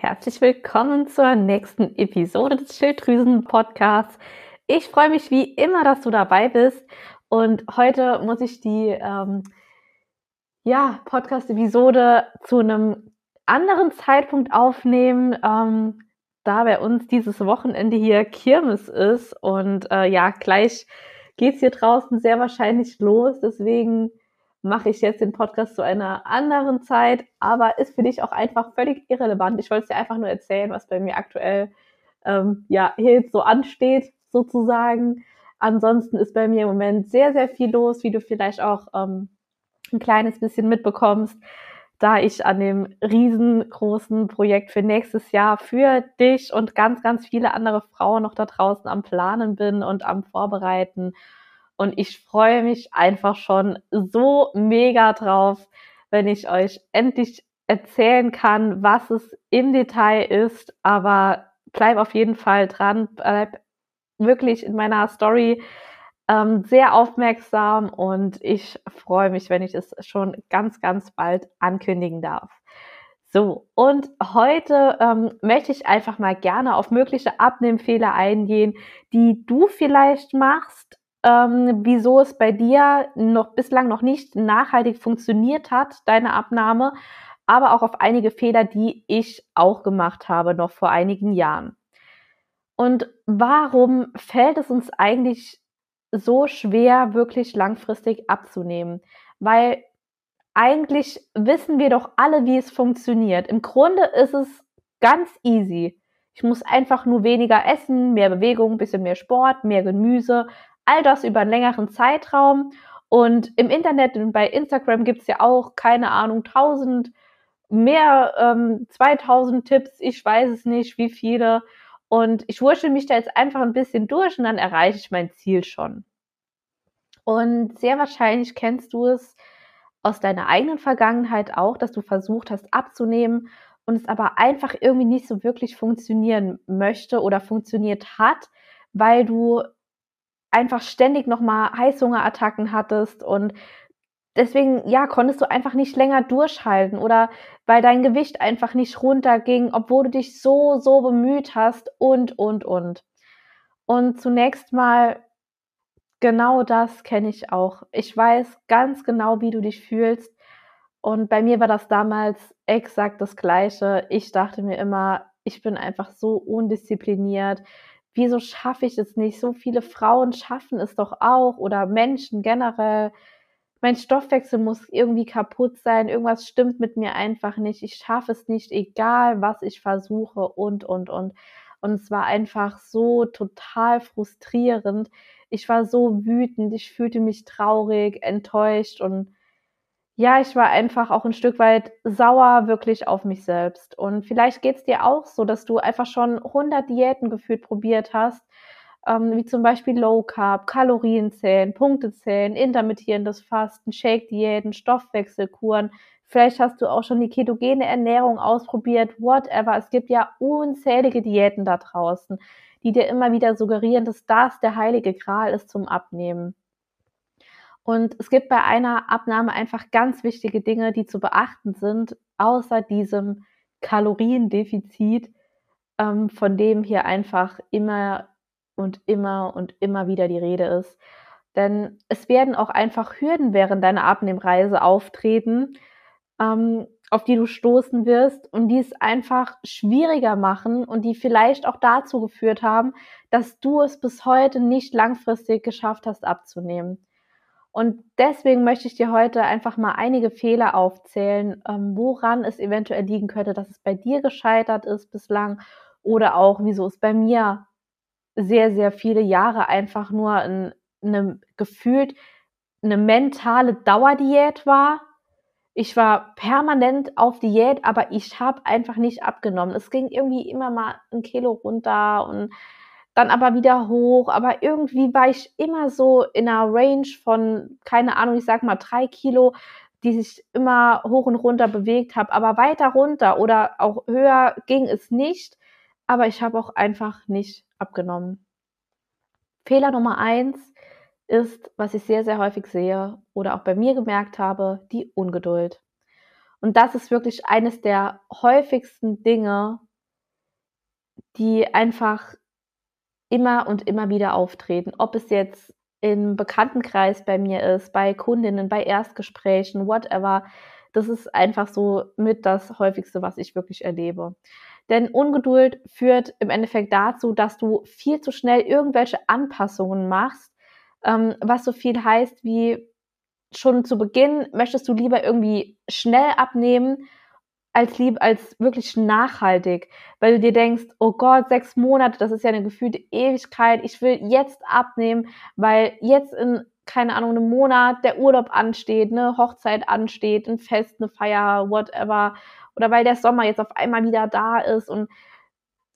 Herzlich willkommen zur nächsten Episode des Schilddrüsen-Podcasts. Ich freue mich wie immer, dass du dabei bist. Und heute muss ich die ähm, ja, Podcast-Episode zu einem anderen Zeitpunkt aufnehmen, ähm, da bei uns dieses Wochenende hier Kirmes ist. Und äh, ja, gleich geht es hier draußen sehr wahrscheinlich los. Deswegen mache ich jetzt den Podcast zu einer anderen Zeit, aber ist für dich auch einfach völlig irrelevant. Ich wollte es dir einfach nur erzählen, was bei mir aktuell ähm, ja hier so ansteht, sozusagen. Ansonsten ist bei mir im Moment sehr, sehr viel los, wie du vielleicht auch ähm, ein kleines bisschen mitbekommst, da ich an dem riesengroßen Projekt für nächstes Jahr für dich und ganz, ganz viele andere Frauen noch da draußen am Planen bin und am Vorbereiten und ich freue mich einfach schon so mega drauf, wenn ich euch endlich erzählen kann, was es im Detail ist. Aber bleib auf jeden Fall dran, bleib wirklich in meiner Story ähm, sehr aufmerksam und ich freue mich, wenn ich es schon ganz, ganz bald ankündigen darf. So, und heute ähm, möchte ich einfach mal gerne auf mögliche Abnehmfehler eingehen, die du vielleicht machst, ähm, wieso es bei dir noch bislang noch nicht nachhaltig funktioniert hat, deine Abnahme, aber auch auf einige Fehler, die ich auch gemacht habe, noch vor einigen Jahren. Und warum fällt es uns eigentlich so schwer, wirklich langfristig abzunehmen? Weil eigentlich wissen wir doch alle, wie es funktioniert. Im Grunde ist es ganz easy. Ich muss einfach nur weniger essen, mehr Bewegung, bisschen mehr Sport, mehr Gemüse, all das über einen längeren Zeitraum. Und im Internet und bei Instagram gibt es ja auch, keine Ahnung, 1000, mehr, ähm, 2000 Tipps, ich weiß es nicht, wie viele. Und ich wurschtel mich da jetzt einfach ein bisschen durch und dann erreiche ich mein Ziel schon. Und sehr wahrscheinlich kennst du es aus deiner eigenen Vergangenheit auch, dass du versucht hast abzunehmen und es aber einfach irgendwie nicht so wirklich funktionieren möchte oder funktioniert hat, weil du einfach ständig nochmal Heißhungerattacken hattest und deswegen, ja, konntest du einfach nicht länger durchhalten oder weil dein Gewicht einfach nicht runterging, obwohl du dich so, so bemüht hast und, und, und. Und zunächst mal, genau das kenne ich auch. Ich weiß ganz genau, wie du dich fühlst. Und bei mir war das damals exakt das Gleiche. Ich dachte mir immer, ich bin einfach so undiszipliniert wieso schaffe ich es nicht? So viele Frauen schaffen es doch auch oder Menschen generell. Mein Stoffwechsel muss irgendwie kaputt sein, irgendwas stimmt mit mir einfach nicht, ich schaffe es nicht, egal was ich versuche und, und, und. Und es war einfach so total frustrierend. Ich war so wütend, ich fühlte mich traurig, enttäuscht und ja, ich war einfach auch ein Stück weit sauer wirklich auf mich selbst. Und vielleicht geht's dir auch so, dass du einfach schon 100 Diäten gefühlt probiert hast, ähm, wie zum Beispiel Low Carb, Kalorienzählen, Punktezählen, intermittierendes Fasten, Shake-Diäten, Stoffwechselkuren. Vielleicht hast du auch schon die ketogene Ernährung ausprobiert, whatever. Es gibt ja unzählige Diäten da draußen, die dir immer wieder suggerieren, dass das der heilige Gral ist zum Abnehmen. Und es gibt bei einer Abnahme einfach ganz wichtige Dinge, die zu beachten sind, außer diesem Kaloriendefizit, ähm, von dem hier einfach immer und immer und immer wieder die Rede ist. Denn es werden auch einfach Hürden während deiner Abnehmreise auftreten, ähm, auf die du stoßen wirst und die es einfach schwieriger machen und die vielleicht auch dazu geführt haben, dass du es bis heute nicht langfristig geschafft hast abzunehmen. Und deswegen möchte ich dir heute einfach mal einige Fehler aufzählen, ähm, woran es eventuell liegen könnte, dass es bei dir gescheitert ist bislang oder auch, wieso es bei mir sehr, sehr viele Jahre einfach nur ein, eine gefühlt eine mentale Dauerdiät war. Ich war permanent auf Diät, aber ich habe einfach nicht abgenommen. Es ging irgendwie immer mal ein Kilo runter und dann aber wieder hoch. Aber irgendwie war ich immer so in einer Range von, keine Ahnung, ich sag mal drei Kilo, die sich immer hoch und runter bewegt habe. Aber weiter runter oder auch höher ging es nicht. Aber ich habe auch einfach nicht abgenommen. Fehler Nummer eins ist, was ich sehr, sehr häufig sehe oder auch bei mir gemerkt habe, die Ungeduld. Und das ist wirklich eines der häufigsten Dinge, die einfach immer und immer wieder auftreten. Ob es jetzt im Bekanntenkreis bei mir ist, bei Kundinnen, bei Erstgesprächen, whatever. Das ist einfach so mit das häufigste, was ich wirklich erlebe. Denn Ungeduld führt im Endeffekt dazu, dass du viel zu schnell irgendwelche Anpassungen machst, ähm, was so viel heißt wie schon zu Beginn möchtest du lieber irgendwie schnell abnehmen, als lieb, als wirklich nachhaltig, weil du dir denkst, oh Gott, sechs Monate, das ist ja eine gefühlte Ewigkeit, ich will jetzt abnehmen, weil jetzt in, keine Ahnung, einem Monat der Urlaub ansteht, eine Hochzeit ansteht, ein Fest, eine Feier, whatever, oder weil der Sommer jetzt auf einmal wieder da ist und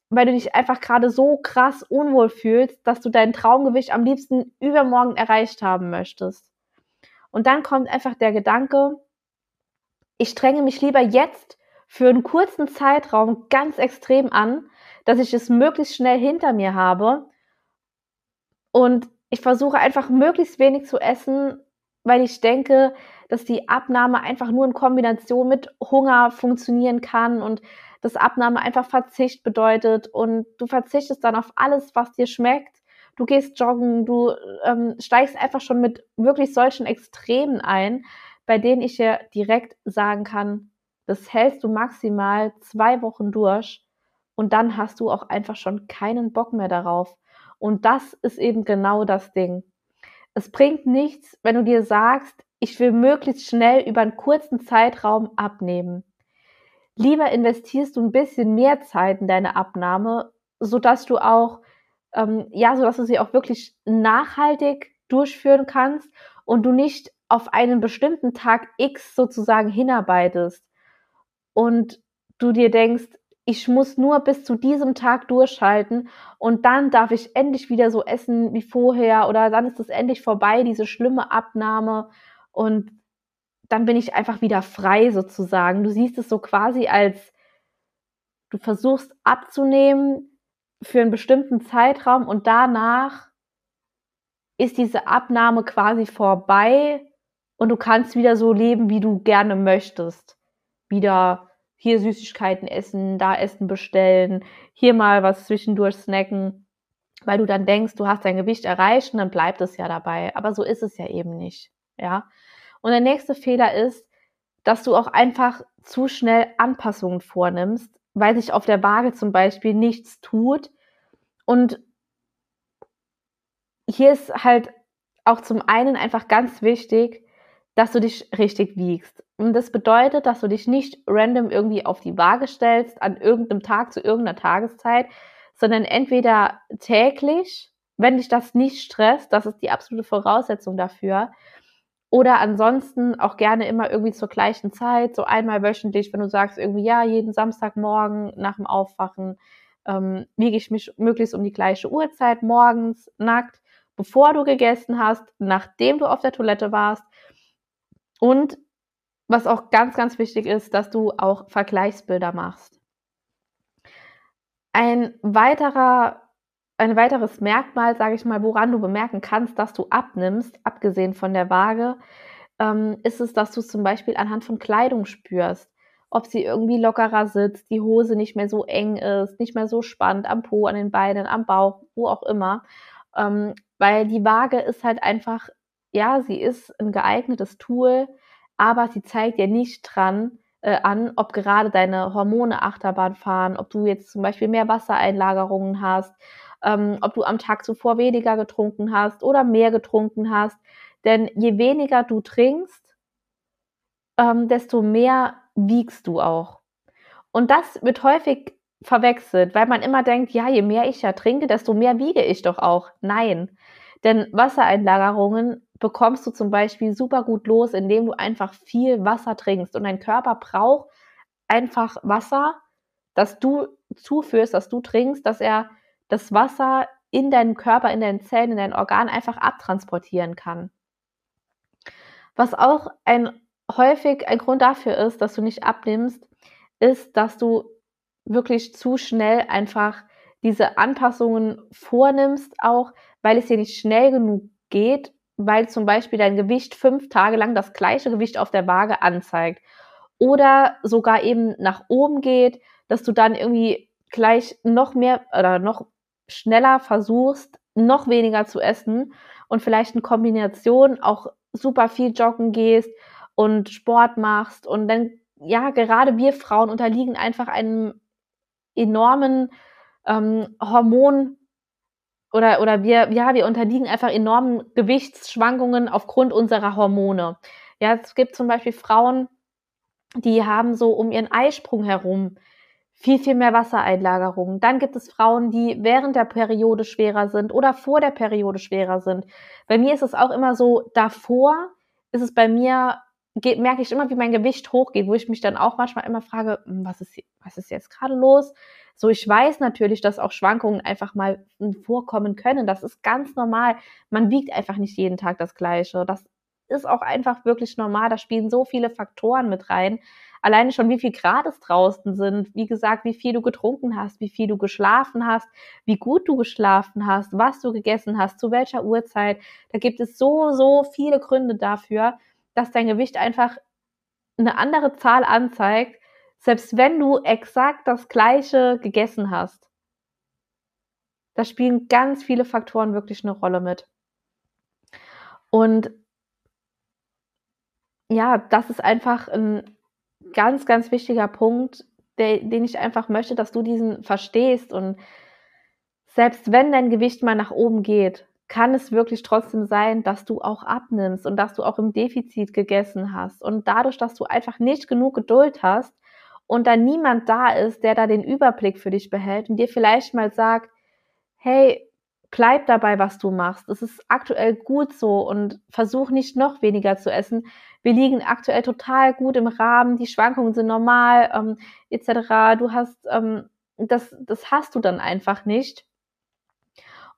weil du dich einfach gerade so krass unwohl fühlst, dass du dein Traumgewicht am liebsten übermorgen erreicht haben möchtest. Und dann kommt einfach der Gedanke, ich strenge mich lieber jetzt für einen kurzen Zeitraum ganz extrem an, dass ich es möglichst schnell hinter mir habe. Und ich versuche einfach möglichst wenig zu essen, weil ich denke, dass die Abnahme einfach nur in Kombination mit Hunger funktionieren kann und dass Abnahme einfach Verzicht bedeutet und du verzichtest dann auf alles, was dir schmeckt. Du gehst joggen, du ähm, steigst einfach schon mit wirklich solchen Extremen ein, bei denen ich dir direkt sagen kann, das hältst du maximal zwei Wochen durch und dann hast du auch einfach schon keinen Bock mehr darauf. Und das ist eben genau das Ding. Es bringt nichts, wenn du dir sagst, ich will möglichst schnell über einen kurzen Zeitraum abnehmen. Lieber investierst du ein bisschen mehr Zeit in deine Abnahme, sodass du auch, ähm, ja, sodass du sie auch wirklich nachhaltig durchführen kannst und du nicht auf einen bestimmten Tag X sozusagen hinarbeitest und du dir denkst, ich muss nur bis zu diesem Tag durchhalten und dann darf ich endlich wieder so essen wie vorher oder dann ist es endlich vorbei, diese schlimme Abnahme und dann bin ich einfach wieder frei sozusagen. Du siehst es so quasi als du versuchst abzunehmen für einen bestimmten Zeitraum und danach ist diese Abnahme quasi vorbei und du kannst wieder so leben, wie du gerne möchtest wieder hier Süßigkeiten essen, da Essen bestellen, hier mal was zwischendurch snacken, weil du dann denkst, du hast dein Gewicht erreicht und dann bleibt es ja dabei. Aber so ist es ja eben nicht. Ja. Und der nächste Fehler ist, dass du auch einfach zu schnell Anpassungen vornimmst, weil sich auf der Waage zum Beispiel nichts tut. Und hier ist halt auch zum einen einfach ganz wichtig, dass du dich richtig wiegst. Und das bedeutet, dass du dich nicht random irgendwie auf die Waage stellst an irgendeinem Tag zu irgendeiner Tageszeit, sondern entweder täglich, wenn dich das nicht stresst, das ist die absolute Voraussetzung dafür, oder ansonsten auch gerne immer irgendwie zur gleichen Zeit, so einmal wöchentlich, wenn du sagst irgendwie, ja, jeden Samstagmorgen nach dem Aufwachen ähm, wiege ich mich möglichst um die gleiche Uhrzeit morgens nackt, bevor du gegessen hast, nachdem du auf der Toilette warst und was auch ganz, ganz wichtig ist, dass du auch Vergleichsbilder machst. Ein weiterer, ein weiteres Merkmal, sage ich mal, woran du bemerken kannst, dass du abnimmst, abgesehen von der Waage, ähm, ist es, dass du es zum Beispiel anhand von Kleidung spürst. Ob sie irgendwie lockerer sitzt, die Hose nicht mehr so eng ist, nicht mehr so spannend am Po, an den Beinen, am Bauch, wo auch immer. Ähm, weil die Waage ist halt einfach ja, sie ist ein geeignetes Tool, aber sie zeigt dir nicht dran äh, an, ob gerade deine Hormone Achterbahn fahren, ob du jetzt zum Beispiel mehr Wassereinlagerungen hast, ähm, ob du am Tag zuvor weniger getrunken hast oder mehr getrunken hast. Denn je weniger du trinkst, ähm, desto mehr wiegst du auch. Und das wird häufig verwechselt, weil man immer denkt, ja, je mehr ich ja trinke, desto mehr wiege ich doch auch. Nein, denn Wassereinlagerungen bekommst du zum Beispiel super gut los, indem du einfach viel Wasser trinkst. Und dein Körper braucht einfach Wasser, das du zuführst, das du trinkst, dass er das Wasser in deinem Körper, in deinen Zellen, in deinen Organen einfach abtransportieren kann. Was auch ein häufig ein Grund dafür ist, dass du nicht abnimmst, ist, dass du wirklich zu schnell einfach diese Anpassungen vornimmst, auch weil es dir nicht schnell genug geht, weil zum Beispiel dein Gewicht fünf Tage lang das gleiche Gewicht auf der Waage anzeigt. Oder sogar eben nach oben geht, dass du dann irgendwie gleich noch mehr oder noch schneller versuchst, noch weniger zu essen und vielleicht in Kombination auch super viel joggen gehst und Sport machst und dann, ja, gerade wir Frauen unterliegen einfach einem enormen ähm, Hormon oder, oder wir, ja, wir unterliegen einfach enormen Gewichtsschwankungen aufgrund unserer Hormone. Ja, es gibt zum Beispiel Frauen, die haben so um ihren Eisprung herum viel, viel mehr Wassereinlagerung. Dann gibt es Frauen, die während der Periode schwerer sind oder vor der Periode schwerer sind. Bei mir ist es auch immer so, davor ist es bei mir, geht, merke ich immer, wie mein Gewicht hochgeht, wo ich mich dann auch manchmal immer frage, hm, was ist, was ist jetzt gerade los? So, ich weiß natürlich, dass auch Schwankungen einfach mal vorkommen können. Das ist ganz normal. Man wiegt einfach nicht jeden Tag das Gleiche. Das ist auch einfach wirklich normal. Da spielen so viele Faktoren mit rein. Alleine schon, wie viel Grad es draußen sind, wie gesagt, wie viel du getrunken hast, wie viel du geschlafen hast, wie gut du geschlafen hast, was du gegessen hast, zu welcher Uhrzeit. Da gibt es so, so viele Gründe dafür, dass dein Gewicht einfach eine andere Zahl anzeigt, selbst wenn du exakt das gleiche gegessen hast. Da spielen ganz viele Faktoren wirklich eine Rolle mit. Und ja, das ist einfach ein ganz, ganz wichtiger Punkt, der, den ich einfach möchte, dass du diesen verstehst. Und selbst wenn dein Gewicht mal nach oben geht, kann es wirklich trotzdem sein, dass du auch abnimmst und dass du auch im Defizit gegessen hast. Und dadurch, dass du einfach nicht genug Geduld hast und da niemand da ist, der da den Überblick für dich behält und dir vielleicht mal sagt, hey, bleib dabei, was du machst. Es ist aktuell gut so und versuch nicht noch weniger zu essen, wir liegen aktuell total gut im Rahmen, die Schwankungen sind normal, ähm, etc. Du hast, ähm, das, das hast du dann einfach nicht.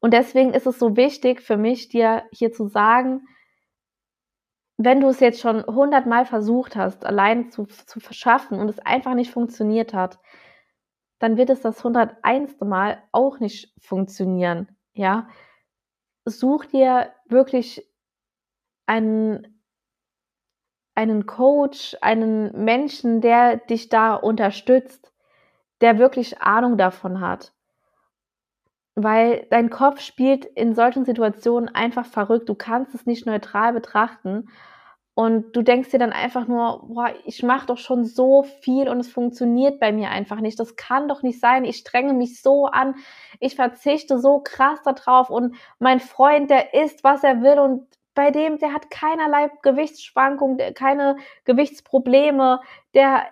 Und deswegen ist es so wichtig für mich, dir hier zu sagen, wenn du es jetzt schon hundertmal versucht hast, allein zu, zu verschaffen und es einfach nicht funktioniert hat, dann wird es das 101. Mal auch nicht funktionieren. Ja, such dir wirklich einen einen Coach, einen Menschen, der dich da unterstützt, der wirklich Ahnung davon hat. Weil dein Kopf spielt in solchen Situationen einfach verrückt. Du kannst es nicht neutral betrachten. Und du denkst dir dann einfach nur, boah, ich mache doch schon so viel und es funktioniert bei mir einfach nicht. Das kann doch nicht sein. Ich strenge mich so an. Ich verzichte so krass darauf und mein Freund, der isst, was er will und bei dem, der hat keinerlei Gewichtsschwankungen, keine Gewichtsprobleme, der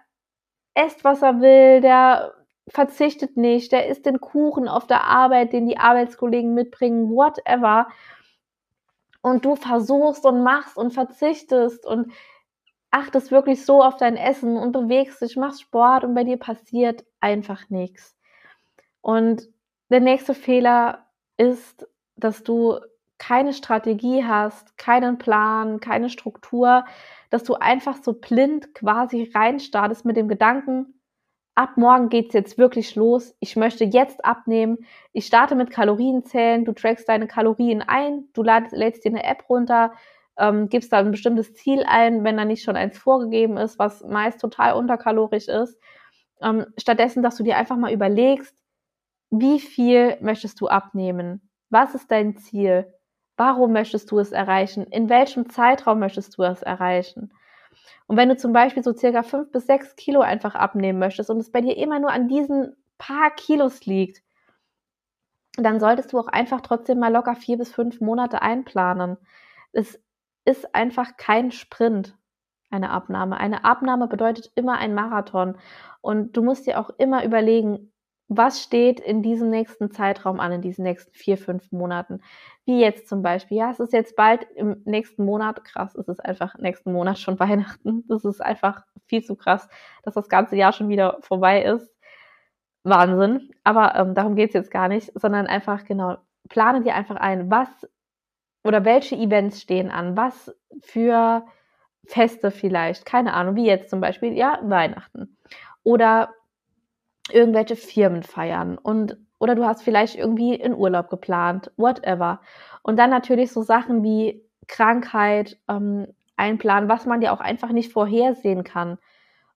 esst, was er will, der verzichtet nicht, der isst den Kuchen auf der Arbeit, den die Arbeitskollegen mitbringen, whatever. Und du versuchst und machst und verzichtest und achtest wirklich so auf dein Essen und bewegst dich, machst Sport und bei dir passiert einfach nichts. Und der nächste Fehler ist, dass du keine Strategie hast, keinen Plan, keine Struktur, dass du einfach so blind quasi reinstartest mit dem Gedanken, ab morgen geht's jetzt wirklich los, ich möchte jetzt abnehmen, ich starte mit Kalorienzählen, du trackst deine Kalorien ein, du lädst dir eine App runter, ähm, gibst da ein bestimmtes Ziel ein, wenn da nicht schon eins vorgegeben ist, was meist total unterkalorisch ist. Ähm, stattdessen, dass du dir einfach mal überlegst, wie viel möchtest du abnehmen? Was ist dein Ziel? Warum möchtest du es erreichen? In welchem Zeitraum möchtest du es erreichen? Und wenn du zum Beispiel so circa fünf bis sechs Kilo einfach abnehmen möchtest und es bei dir immer nur an diesen paar Kilos liegt, dann solltest du auch einfach trotzdem mal locker vier bis fünf Monate einplanen. Es ist einfach kein Sprint, eine Abnahme. Eine Abnahme bedeutet immer ein Marathon. Und du musst dir auch immer überlegen, was steht in diesem nächsten Zeitraum an, in diesen nächsten vier, fünf Monaten. Wie jetzt zum Beispiel, ja, es ist jetzt bald im nächsten Monat, krass, es ist einfach nächsten Monat schon Weihnachten. Das ist einfach viel zu krass, dass das ganze Jahr schon wieder vorbei ist. Wahnsinn. Aber ähm, darum geht's jetzt gar nicht, sondern einfach, genau, plane dir einfach ein, was oder welche Events stehen an, was für Feste vielleicht, keine Ahnung, wie jetzt zum Beispiel, ja, Weihnachten. Oder irgendwelche Firmen feiern und oder du hast vielleicht irgendwie in Urlaub geplant, whatever. Und dann natürlich so Sachen wie Krankheit ähm, einplanen, was man ja auch einfach nicht vorhersehen kann.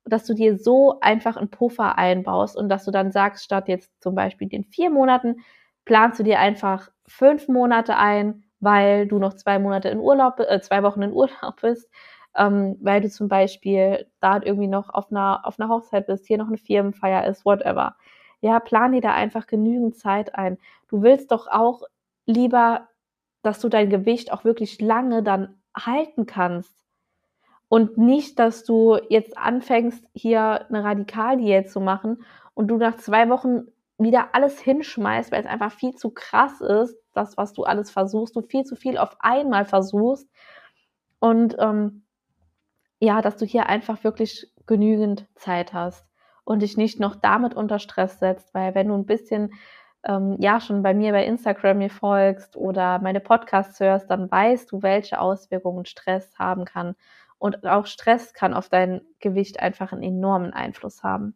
dass du dir so einfach einen Puffer einbaust und dass du dann sagst, statt jetzt zum Beispiel den vier Monaten, planst du dir einfach fünf Monate ein, weil du noch zwei Monate in Urlaub, äh, zwei Wochen in Urlaub bist, ähm, weil du zum Beispiel da irgendwie noch auf einer, auf einer Hochzeit bist, hier noch eine Firmenfeier ist, whatever. Ja, plan dir da einfach genügend Zeit ein. Du willst doch auch lieber, dass du dein Gewicht auch wirklich lange dann halten kannst. Und nicht, dass du jetzt anfängst, hier eine Radikaldiät zu machen und du nach zwei Wochen wieder alles hinschmeißt, weil es einfach viel zu krass ist, das, was du alles versuchst, du viel zu viel auf einmal versuchst. Und ähm, ja, dass du hier einfach wirklich genügend Zeit hast und dich nicht noch damit unter Stress setzt, weil wenn du ein bisschen ähm, ja schon bei mir bei Instagram mir folgst oder meine Podcasts hörst, dann weißt du, welche Auswirkungen Stress haben kann. Und auch Stress kann auf dein Gewicht einfach einen enormen Einfluss haben.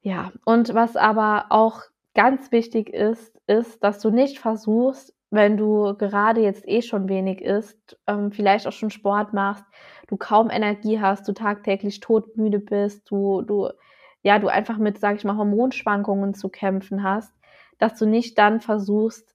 Ja, und was aber auch ganz wichtig ist, ist, dass du nicht versuchst, wenn du gerade jetzt eh schon wenig isst, ähm, vielleicht auch schon Sport machst, du kaum Energie hast, du tagtäglich todmüde bist, du, du, ja, du einfach mit, sag ich mal, Hormonschwankungen zu kämpfen hast, dass du nicht dann versuchst,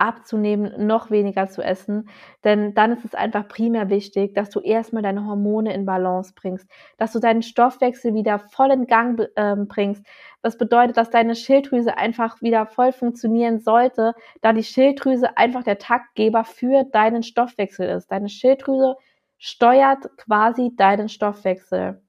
abzunehmen, noch weniger zu essen. Denn dann ist es einfach primär wichtig, dass du erstmal deine Hormone in Balance bringst, dass du deinen Stoffwechsel wieder voll in Gang äh, bringst. Das bedeutet, dass deine Schilddrüse einfach wieder voll funktionieren sollte, da die Schilddrüse einfach der Taktgeber für deinen Stoffwechsel ist. Deine Schilddrüse steuert quasi deinen Stoffwechsel.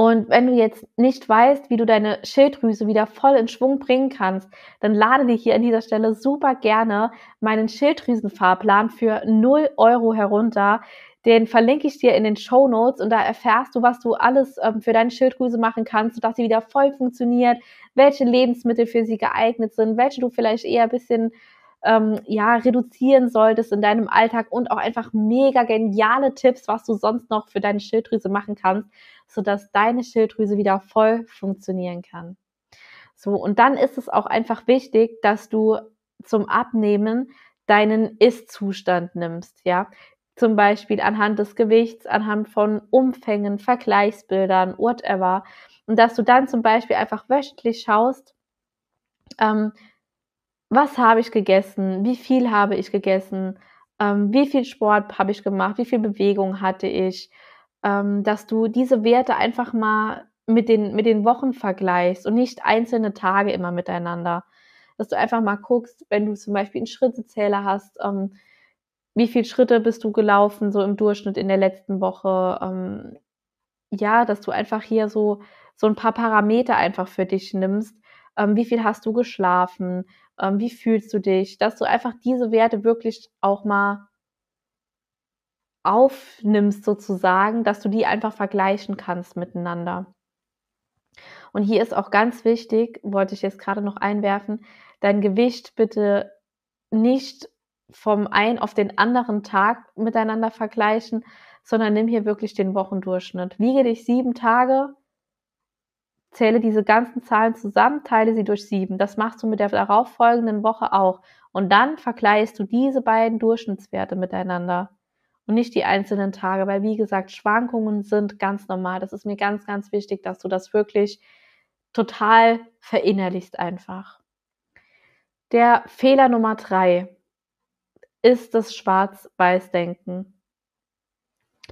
Und wenn du jetzt nicht weißt, wie du deine Schilddrüse wieder voll in Schwung bringen kannst, dann lade dir hier an dieser Stelle super gerne meinen Schilddrüsenfahrplan für 0 Euro herunter. Den verlinke ich dir in den Show Notes und da erfährst du, was du alles ähm, für deine Schilddrüse machen kannst, sodass sie wieder voll funktioniert, welche Lebensmittel für sie geeignet sind, welche du vielleicht eher ein bisschen ähm, ja, reduzieren solltest in deinem Alltag und auch einfach mega geniale Tipps, was du sonst noch für deine Schilddrüse machen kannst, sodass deine Schilddrüse wieder voll funktionieren kann. So, und dann ist es auch einfach wichtig, dass du zum Abnehmen deinen Ist-Zustand nimmst, ja. Zum Beispiel anhand des Gewichts, anhand von Umfängen, Vergleichsbildern, whatever. Und dass du dann zum Beispiel einfach wöchentlich schaust, ähm, was habe ich gegessen, wie viel habe ich gegessen, ähm, wie viel Sport habe ich gemacht, wie viel Bewegung hatte ich, ähm, dass du diese Werte einfach mal mit den, mit den Wochen vergleichst und nicht einzelne Tage immer miteinander. Dass du einfach mal guckst, wenn du zum Beispiel einen Schrittezähler hast, ähm, wie viele Schritte bist du gelaufen, so im Durchschnitt in der letzten Woche. Ähm, ja, dass du einfach hier so, so ein paar Parameter einfach für dich nimmst. Ähm, wie viel hast du geschlafen? ähm, wie fühlst du dich, dass du einfach diese Werte wirklich auch mal aufnimmst sozusagen, dass du die einfach vergleichen kannst miteinander. Und hier ist auch ganz wichtig, wollte ich jetzt gerade noch einwerfen, dein Gewicht bitte nicht vom einen auf den anderen Tag miteinander vergleichen, sondern nimm hier wirklich den Wochendurchschnitt. Wiege dich sieben Tage Zähle diese ganzen Zahlen zusammen, teile sie durch sieben. Das machst du mit der darauffolgenden Woche auch. Und dann vergleichst du diese beiden Durchschnittswerte miteinander und nicht die einzelnen Tage, weil wie gesagt, Schwankungen sind ganz normal. Das ist mir ganz, ganz wichtig, dass du das wirklich total verinnerlichst einfach. Der Fehler Nummer drei ist das Schwarz-Weiß-Denken.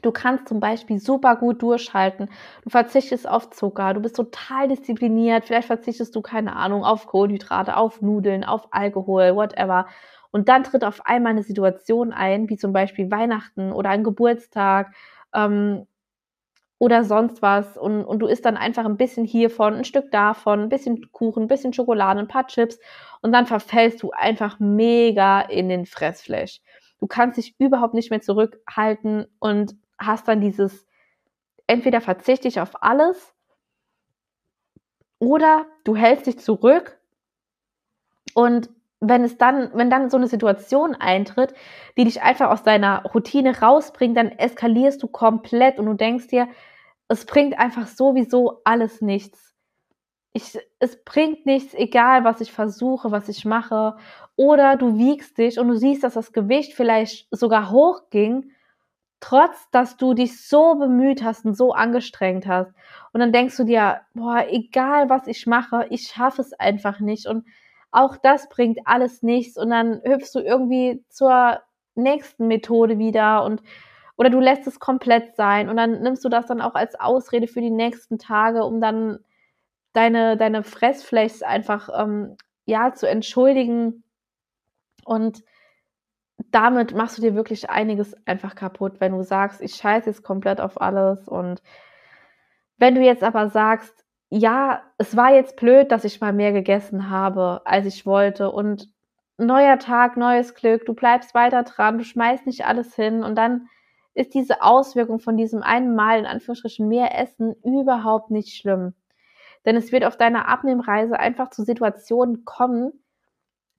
Du kannst zum Beispiel super gut durchhalten. Du verzichtest auf Zucker, du bist total diszipliniert. Vielleicht verzichtest du, keine Ahnung, auf Kohlenhydrate, auf Nudeln, auf Alkohol, whatever. Und dann tritt auf einmal eine Situation ein, wie zum Beispiel Weihnachten oder ein Geburtstag ähm, oder sonst was. Und, und du isst dann einfach ein bisschen hiervon, ein Stück davon, ein bisschen Kuchen, ein bisschen Schokolade, ein paar Chips. Und dann verfällst du einfach mega in den Fressflash. Du kannst dich überhaupt nicht mehr zurückhalten und hast dann dieses, entweder verzichte ich auf alles oder du hältst dich zurück und wenn es dann, wenn dann so eine Situation eintritt, die dich einfach aus deiner Routine rausbringt, dann eskalierst du komplett und du denkst dir, es bringt einfach sowieso alles nichts. Ich, es bringt nichts, egal was ich versuche, was ich mache. Oder du wiegst dich und du siehst, dass das Gewicht vielleicht sogar hochging trotz dass du dich so bemüht hast und so angestrengt hast. Und dann denkst du dir, boah, egal was ich mache, ich schaffe es einfach nicht. Und auch das bringt alles nichts. Und dann hüpfst du irgendwie zur nächsten Methode wieder und oder du lässt es komplett sein und dann nimmst du das dann auch als Ausrede für die nächsten Tage, um dann deine, deine Fressfläche einfach ähm, ja zu entschuldigen. Und damit machst du dir wirklich einiges einfach kaputt, wenn du sagst, ich scheiße jetzt komplett auf alles. Und wenn du jetzt aber sagst, ja, es war jetzt blöd, dass ich mal mehr gegessen habe, als ich wollte. Und neuer Tag, neues Glück, du bleibst weiter dran, du schmeißt nicht alles hin und dann ist diese Auswirkung von diesem einen Mal in Anführungsstrichen mehr Essen überhaupt nicht schlimm. Denn es wird auf deiner Abnehmreise einfach zu Situationen kommen,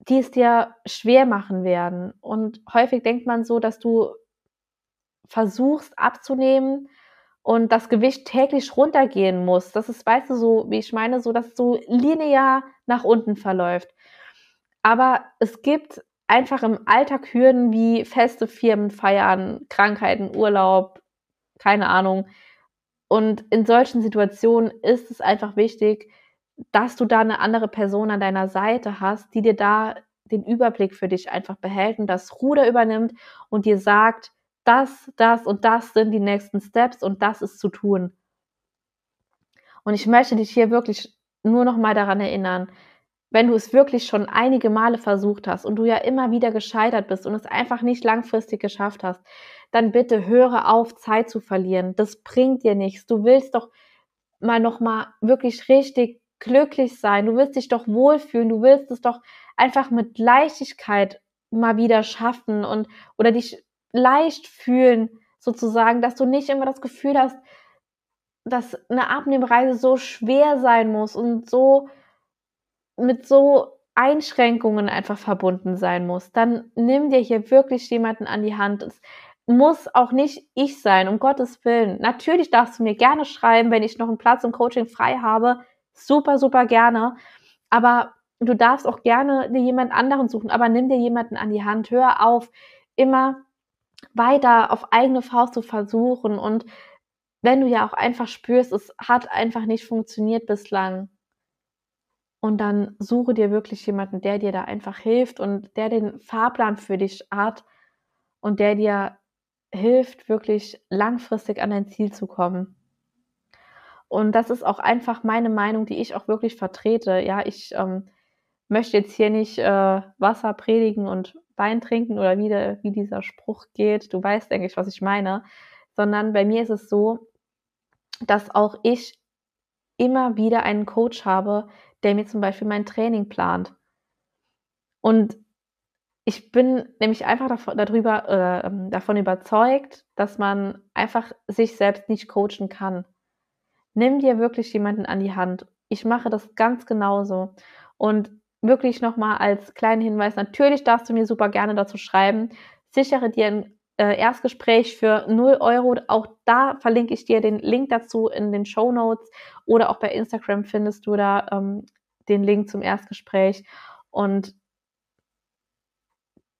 die es dir schwer machen werden. Und häufig denkt man so, dass du versuchst abzunehmen und das Gewicht täglich runtergehen muss. Das ist, weißt du, so, wie ich meine, so, dass es so linear nach unten verläuft. Aber es gibt einfach im Alltag Hürden wie feste Firmen feiern, Krankheiten, Urlaub, keine Ahnung. Und in solchen Situationen ist es einfach wichtig, dass du da eine andere Person an deiner Seite hast, die dir da den Überblick für dich einfach behält und das Ruder übernimmt und dir sagt, das, das und das sind die nächsten Steps und das ist zu tun. Und ich möchte dich hier wirklich nur noch mal daran erinnern, wenn du es wirklich schon einige Male versucht hast und du ja immer wieder gescheitert bist und es einfach nicht langfristig geschafft hast, dann bitte höre auf, Zeit zu verlieren. Das bringt dir nichts. Du willst doch mal noch mal wirklich richtig glücklich sein. Du willst dich doch wohlfühlen. Du willst es doch einfach mit Leichtigkeit mal wieder schaffen und oder dich leicht fühlen sozusagen, dass du nicht immer das Gefühl hast, dass eine Abnehmreise so schwer sein muss und so mit so Einschränkungen einfach verbunden sein muss, dann nimm dir hier wirklich jemanden an die Hand. Es muss auch nicht ich sein, um Gottes Willen. Natürlich darfst du mir gerne schreiben, wenn ich noch einen Platz im Coaching frei habe. Super, super gerne. Aber du darfst auch gerne dir jemand anderen suchen, aber nimm dir jemanden an die Hand. Hör auf, immer weiter auf eigene Faust zu versuchen. Und wenn du ja auch einfach spürst, es hat einfach nicht funktioniert bislang, und dann suche dir wirklich jemanden, der dir da einfach hilft und der den Fahrplan für dich hat und der dir hilft, wirklich langfristig an dein Ziel zu kommen. Und das ist auch einfach meine Meinung, die ich auch wirklich vertrete. Ja, ich ähm, möchte jetzt hier nicht äh, Wasser predigen und Wein trinken oder wie, der, wie dieser Spruch geht. Du weißt, denke ich, was ich meine. Sondern bei mir ist es so, dass auch ich immer wieder einen Coach habe, der mir zum Beispiel mein Training plant. Und ich bin nämlich einfach davon, darüber, äh, davon überzeugt, dass man einfach sich selbst nicht coachen kann. Nimm dir wirklich jemanden an die Hand. Ich mache das ganz genauso. Und wirklich nochmal als kleinen Hinweis, natürlich darfst du mir super gerne dazu schreiben. Sichere dir ein äh, Erstgespräch für 0 Euro. Auch da verlinke ich dir den Link dazu in den Show Notes oder auch bei Instagram findest du da ähm, den Link zum Erstgespräch. Und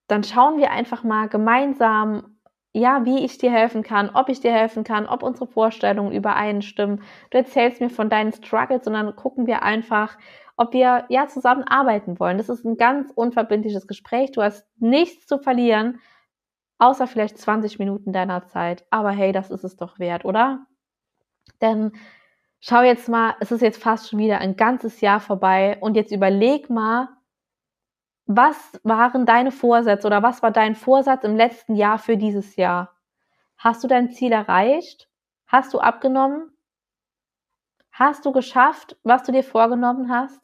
dann schauen wir einfach mal gemeinsam, ja, wie ich dir helfen kann, ob ich dir helfen kann, ob unsere Vorstellungen übereinstimmen. Du erzählst mir von deinen Struggles und dann gucken wir einfach, ob wir ja zusammen arbeiten wollen. Das ist ein ganz unverbindliches Gespräch. Du hast nichts zu verlieren, außer vielleicht 20 Minuten deiner Zeit. Aber hey, das ist es doch wert, oder? Denn schau jetzt mal, es ist jetzt fast schon wieder ein ganzes Jahr vorbei und jetzt überleg mal, was waren deine Vorsätze oder was war dein Vorsatz im letzten Jahr für dieses Jahr? Hast du dein Ziel erreicht? Hast du abgenommen? Hast du geschafft, was du dir vorgenommen hast?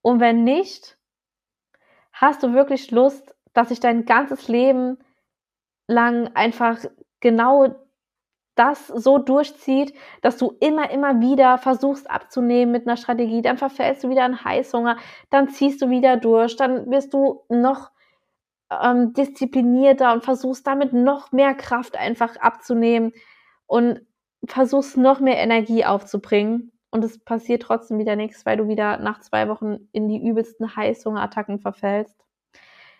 Und wenn nicht, hast du wirklich Lust, dass sich dein ganzes Leben lang einfach genau das so durchzieht, dass du immer, immer wieder versuchst abzunehmen mit einer Strategie, dann verfällst du wieder an Heißhunger, dann ziehst du wieder durch, dann wirst du noch ähm, disziplinierter und versuchst damit noch mehr Kraft einfach abzunehmen und versuchst noch mehr Energie aufzubringen. Und es passiert trotzdem wieder nichts, weil du wieder nach zwei Wochen in die übelsten Heißhungerattacken verfällst.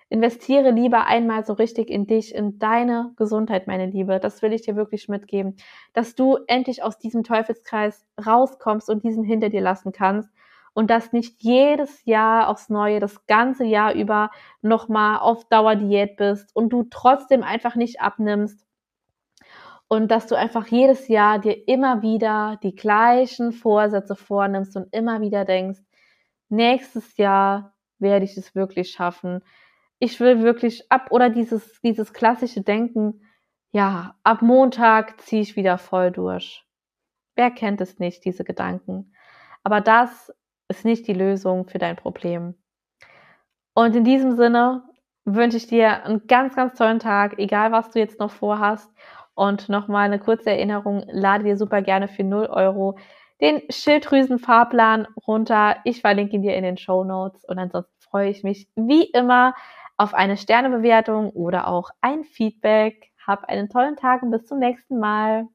Investiere lieber einmal so richtig in dich, in deine Gesundheit, meine Liebe. Das will ich dir wirklich mitgeben, dass du endlich aus diesem Teufelskreis rauskommst und diesen hinter dir lassen kannst und dass nicht jedes Jahr aufs Neue, das ganze Jahr über nochmal auf Dauerdiät bist und du trotzdem einfach nicht abnimmst und dass du einfach jedes Jahr dir immer wieder die gleichen Vorsätze vornimmst und immer wieder denkst, nächstes Jahr werde ich es wirklich schaffen ich will wirklich ab oder dieses, dieses klassische Denken, ja, ab Montag ziehe ich wieder voll durch. Wer kennt es nicht, diese Gedanken? Aber das ist nicht die Lösung für dein Problem. Und in diesem Sinne wünsche ich dir einen ganz, ganz tollen Tag, egal was du jetzt noch vorhast. Und nochmal eine kurze Erinnerung, lade dir super gerne für 0 Euro den Schilddrüsenfahrplan runter. Ich verlinke ihn dir in den Show Notes und ansonsten freue ich mich wie immer auf eine Sternebewertung oder auch ein Feedback. Hab einen tollen Tag und bis zum nächsten Mal.